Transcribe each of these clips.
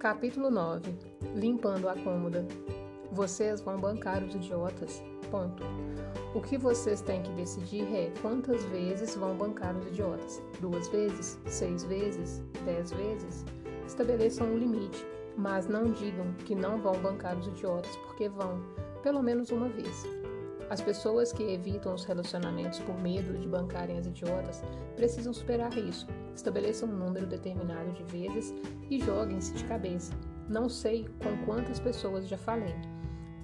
Capítulo 9 Limpando a cômoda. Vocês vão bancar os idiotas. Ponto. O que vocês têm que decidir é quantas vezes vão bancar os idiotas. Duas vezes? Seis vezes? Dez vezes? Estabeleçam um limite, mas não digam que não vão bancar os idiotas, porque vão, pelo menos uma vez. As pessoas que evitam os relacionamentos por medo de bancarem as idiotas precisam superar isso. Estabeleçam um número determinado de vezes e joguem-se de cabeça. Não sei com quantas pessoas já falei.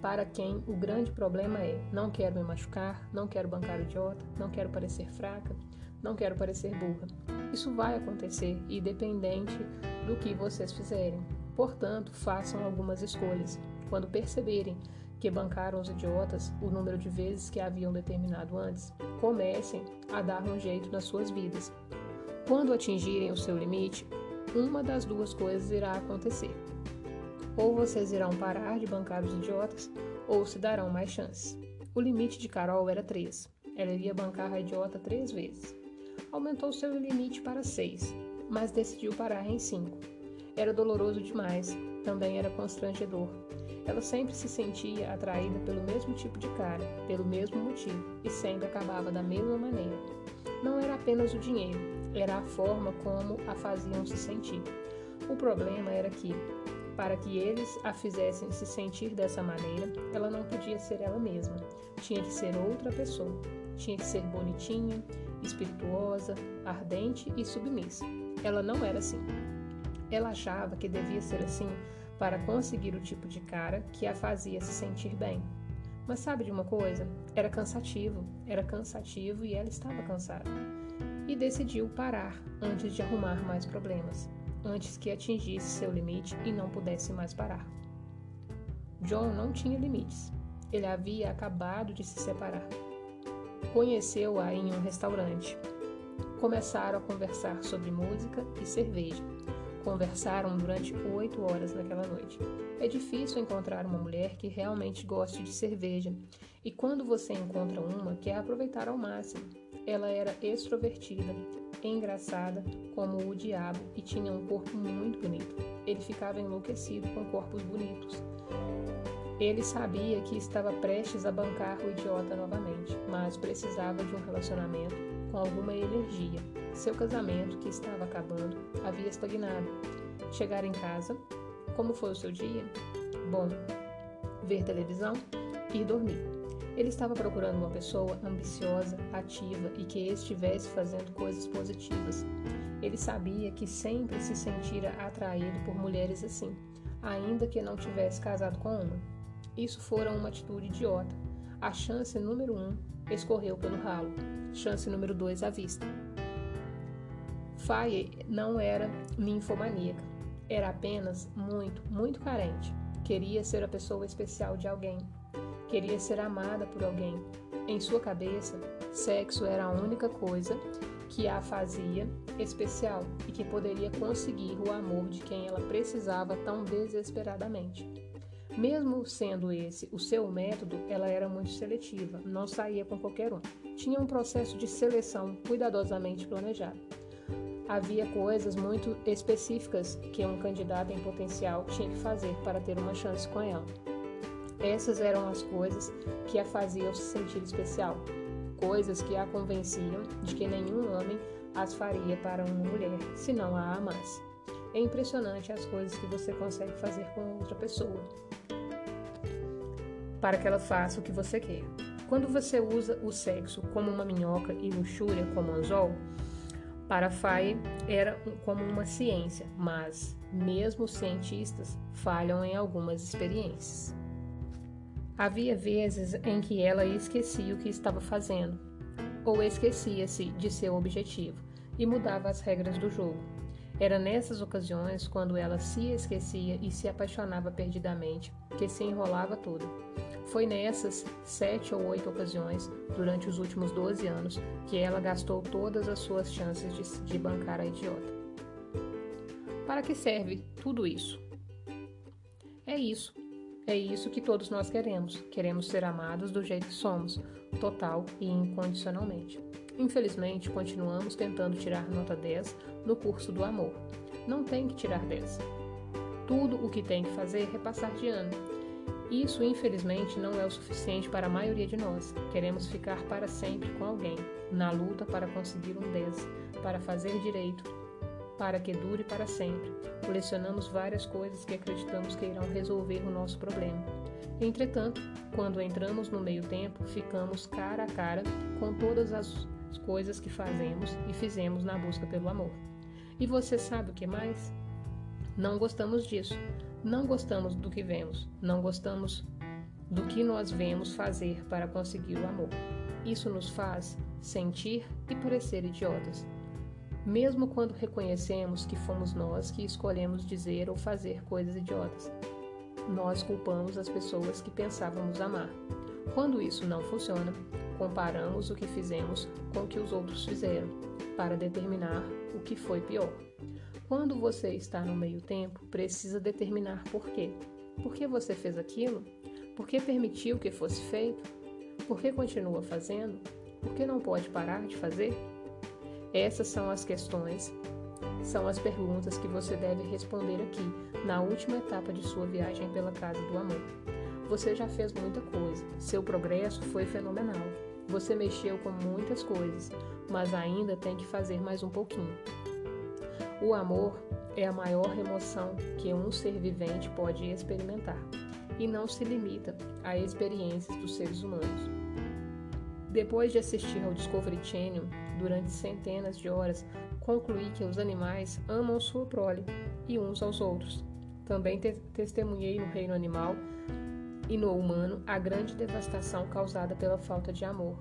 Para quem o grande problema é: não quero me machucar, não quero bancar idiota, não quero parecer fraca, não quero parecer burra. Isso vai acontecer, independente do que vocês fizerem. Portanto, façam algumas escolhas. Quando perceberem que bancaram os idiotas o número de vezes que haviam determinado antes, comecem a dar um jeito nas suas vidas. Quando atingirem o seu limite, uma das duas coisas irá acontecer. Ou vocês irão parar de bancar os idiotas, ou se darão mais chances. O limite de Carol era três. Ela iria bancar a idiota três vezes. Aumentou seu limite para seis, mas decidiu parar em cinco. Era doloroso demais, também era constrangedor. Ela sempre se sentia atraída pelo mesmo tipo de cara, pelo mesmo motivo, e sempre acabava da mesma maneira. Não era apenas o dinheiro, era a forma como a faziam se sentir. O problema era que, para que eles a fizessem se sentir dessa maneira, ela não podia ser ela mesma. Tinha que ser outra pessoa. Tinha que ser bonitinha, espirituosa, ardente e submissa. Ela não era assim. Ela achava que devia ser assim para conseguir o tipo de cara que a fazia se sentir bem. Mas sabe de uma coisa? Era cansativo, era cansativo e ela estava cansada. E decidiu parar antes de arrumar mais problemas, antes que atingisse seu limite e não pudesse mais parar. John não tinha limites. Ele havia acabado de se separar. Conheceu-a em um restaurante. Começaram a conversar sobre música e cerveja Conversaram durante oito horas naquela noite. É difícil encontrar uma mulher que realmente goste de cerveja, e quando você encontra uma, quer aproveitar ao máximo. Ela era extrovertida, engraçada como o diabo e tinha um corpo muito bonito. Ele ficava enlouquecido com corpos bonitos. Ele sabia que estava prestes a bancar o idiota novamente, mas precisava de um relacionamento com alguma energia. Seu casamento, que estava acabando, havia estagnado. Chegar em casa, como foi o seu dia? Bom, ver televisão e dormir. Ele estava procurando uma pessoa ambiciosa, ativa e que estivesse fazendo coisas positivas. Ele sabia que sempre se sentira atraído por mulheres assim, ainda que não tivesse casado com uma. Isso fora uma atitude idiota. A chance número um escorreu pelo ralo. Chance número 2 à vista. Faye não era ninfomaníaca. Era apenas muito, muito carente. Queria ser a pessoa especial de alguém. Queria ser amada por alguém. Em sua cabeça, sexo era a única coisa que a fazia especial e que poderia conseguir o amor de quem ela precisava tão desesperadamente. Mesmo sendo esse o seu método, ela era muito seletiva, não saía com qualquer um. Tinha um processo de seleção cuidadosamente planejado. Havia coisas muito específicas que um candidato em potencial tinha que fazer para ter uma chance com ela. Essas eram as coisas que a faziam se sentir especial, coisas que a convenciam de que nenhum homem as faria para uma mulher, se não a amasse. É impressionante as coisas que você consegue fazer com outra pessoa para que ela faça o que você quer. Quando você usa o sexo como uma minhoca e luxúria como anzol, para Faye era como uma ciência, mas mesmo os cientistas falham em algumas experiências. Havia vezes em que ela esquecia o que estava fazendo, ou esquecia-se de seu objetivo e mudava as regras do jogo. Era nessas ocasiões, quando ela se esquecia e se apaixonava perdidamente, que se enrolava tudo. Foi nessas sete ou oito ocasiões, durante os últimos doze anos, que ela gastou todas as suas chances de, de bancar a idiota. Para que serve tudo isso? É isso. É isso que todos nós queremos. Queremos ser amados do jeito que somos, total e incondicionalmente. Infelizmente, continuamos tentando tirar nota 10 no curso do amor. Não tem que tirar 10. Tudo o que tem que fazer é passar de ano. Isso, infelizmente, não é o suficiente para a maioria de nós. Queremos ficar para sempre com alguém, na luta para conseguir um 10, para fazer direito, para que dure para sempre. Colecionamos várias coisas que acreditamos que irão resolver o nosso problema. Entretanto, quando entramos no meio-tempo, ficamos cara a cara com todas as coisas que fazemos e fizemos na busca pelo amor. E você sabe o que mais? Não gostamos disso. Não gostamos do que vemos. Não gostamos do que nós vemos fazer para conseguir o amor. Isso nos faz sentir e parecer idiotas. Mesmo quando reconhecemos que fomos nós que escolhemos dizer ou fazer coisas idiotas nós culpamos as pessoas que pensávamos amar. Quando isso não funciona, comparamos o que fizemos com o que os outros fizeram, para determinar o que foi pior. Quando você está no meio tempo, precisa determinar por quê. Por que você fez aquilo? Por que permitiu que fosse feito? Por que continua fazendo? Por que não pode parar de fazer? Essas são as questões são as perguntas que você deve responder aqui, na última etapa de sua viagem pela Casa do Amor. Você já fez muita coisa, seu progresso foi fenomenal. Você mexeu com muitas coisas, mas ainda tem que fazer mais um pouquinho. O amor é a maior emoção que um ser vivente pode experimentar e não se limita a experiências dos seres humanos. Depois de assistir ao Discovery Channel durante centenas de horas, concluí que os animais amam sua prole e uns aos outros. Também te testemunhei no reino animal e no humano a grande devastação causada pela falta de amor.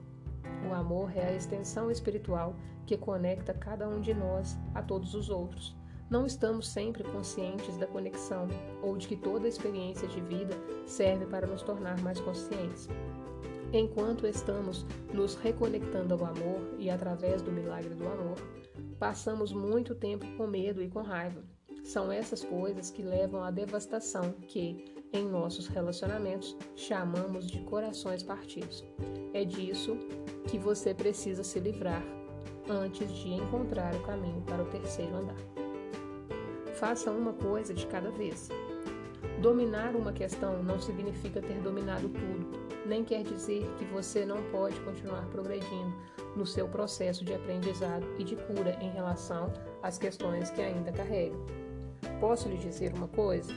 O amor é a extensão espiritual que conecta cada um de nós a todos os outros. Não estamos sempre conscientes da conexão ou de que toda experiência de vida serve para nos tornar mais conscientes. Enquanto estamos nos reconectando ao amor e através do milagre do amor, Passamos muito tempo com medo e com raiva. São essas coisas que levam à devastação que, em nossos relacionamentos, chamamos de corações partidos. É disso que você precisa se livrar antes de encontrar o caminho para o terceiro andar. Faça uma coisa de cada vez. Dominar uma questão não significa ter dominado tudo, nem quer dizer que você não pode continuar progredindo no seu processo de aprendizado e de cura em relação às questões que ainda carrega. Posso lhe dizer uma coisa?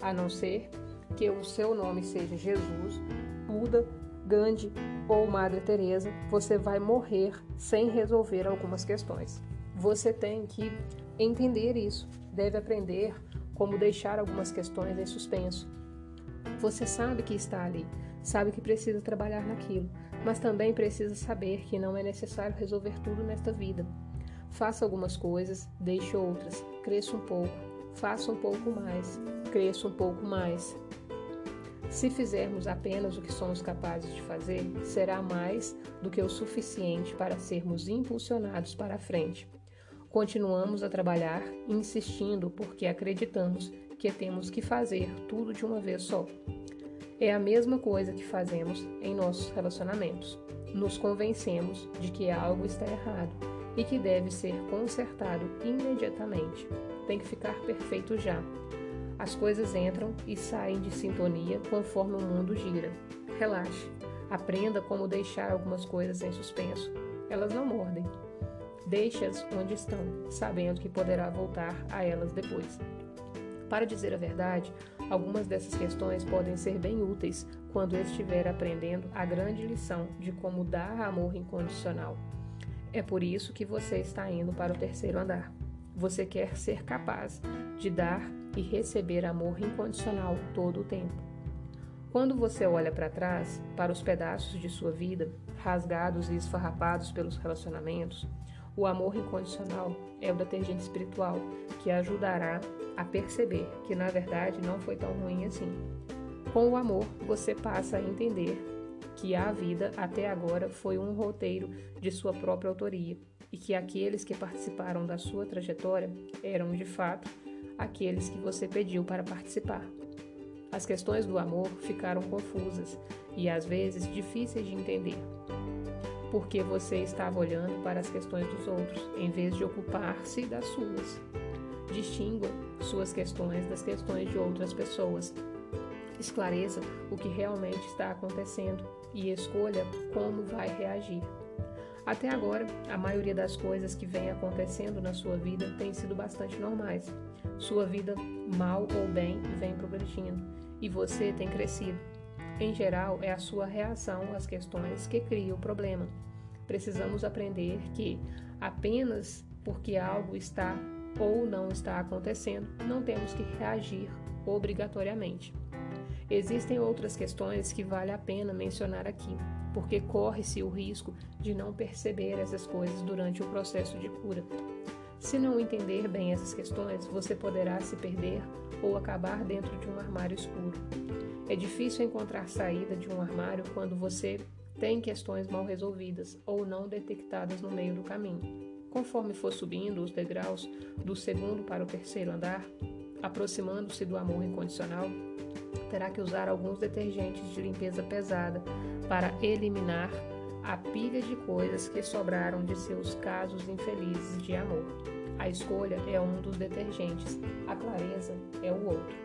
A não ser que o seu nome seja Jesus, Buda, Gandhi ou Madre Teresa, você vai morrer sem resolver algumas questões. Você tem que entender isso, deve aprender como deixar algumas questões em suspenso. Você sabe que está ali, sabe que precisa trabalhar naquilo, mas também precisa saber que não é necessário resolver tudo nesta vida. Faça algumas coisas, deixe outras, cresça um pouco, faça um pouco mais, cresça um pouco mais. Se fizermos apenas o que somos capazes de fazer, será mais do que o suficiente para sermos impulsionados para a frente. Continuamos a trabalhar, insistindo porque acreditamos que temos que fazer tudo de uma vez só. É a mesma coisa que fazemos em nossos relacionamentos. Nos convencemos de que algo está errado e que deve ser consertado imediatamente. Tem que ficar perfeito já. As coisas entram e saem de sintonia conforme o mundo gira. Relaxe. Aprenda como deixar algumas coisas em suspenso. Elas não mordem. Deixe-as onde estão, sabendo que poderá voltar a elas depois. Para dizer a verdade, algumas dessas questões podem ser bem úteis quando estiver aprendendo a grande lição de como dar amor incondicional. É por isso que você está indo para o terceiro andar. Você quer ser capaz de dar e receber amor incondicional todo o tempo. Quando você olha para trás, para os pedaços de sua vida, rasgados e esfarrapados pelos relacionamentos, o amor incondicional é o detergente espiritual que ajudará a perceber que na verdade não foi tão ruim assim. Com o amor, você passa a entender que a vida até agora foi um roteiro de sua própria autoria e que aqueles que participaram da sua trajetória eram de fato aqueles que você pediu para participar. As questões do amor ficaram confusas e às vezes difíceis de entender porque você estava olhando para as questões dos outros, em vez de ocupar-se das suas. Distingua suas questões das questões de outras pessoas. Esclareça o que realmente está acontecendo e escolha como vai reagir. Até agora, a maioria das coisas que vem acontecendo na sua vida tem sido bastante normais. Sua vida, mal ou bem, vem progredindo e você tem crescido. Em geral, é a sua reação às questões que cria o problema. Precisamos aprender que apenas porque algo está ou não está acontecendo, não temos que reagir obrigatoriamente. Existem outras questões que vale a pena mencionar aqui, porque corre-se o risco de não perceber essas coisas durante o processo de cura. Se não entender bem essas questões, você poderá se perder ou acabar dentro de um armário escuro. É difícil encontrar saída de um armário quando você tem questões mal resolvidas ou não detectadas no meio do caminho. Conforme for subindo os degraus do segundo para o terceiro andar, aproximando-se do amor incondicional, terá que usar alguns detergentes de limpeza pesada para eliminar a pilha de coisas que sobraram de seus casos infelizes de amor. A escolha é um dos detergentes, a clareza é o outro.